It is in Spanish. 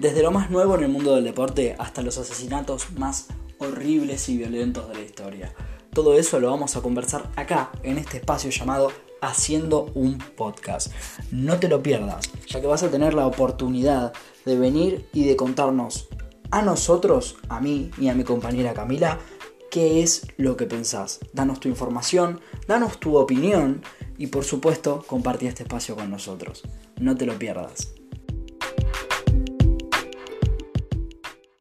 Desde lo más nuevo en el mundo del deporte hasta los asesinatos más horribles y violentos de la historia. Todo eso lo vamos a conversar acá, en este espacio llamado Haciendo un podcast. No te lo pierdas, ya que vas a tener la oportunidad de venir y de contarnos a nosotros, a mí y a mi compañera Camila, qué es lo que pensás. Danos tu información, danos tu opinión y por supuesto compartí este espacio con nosotros. No te lo pierdas.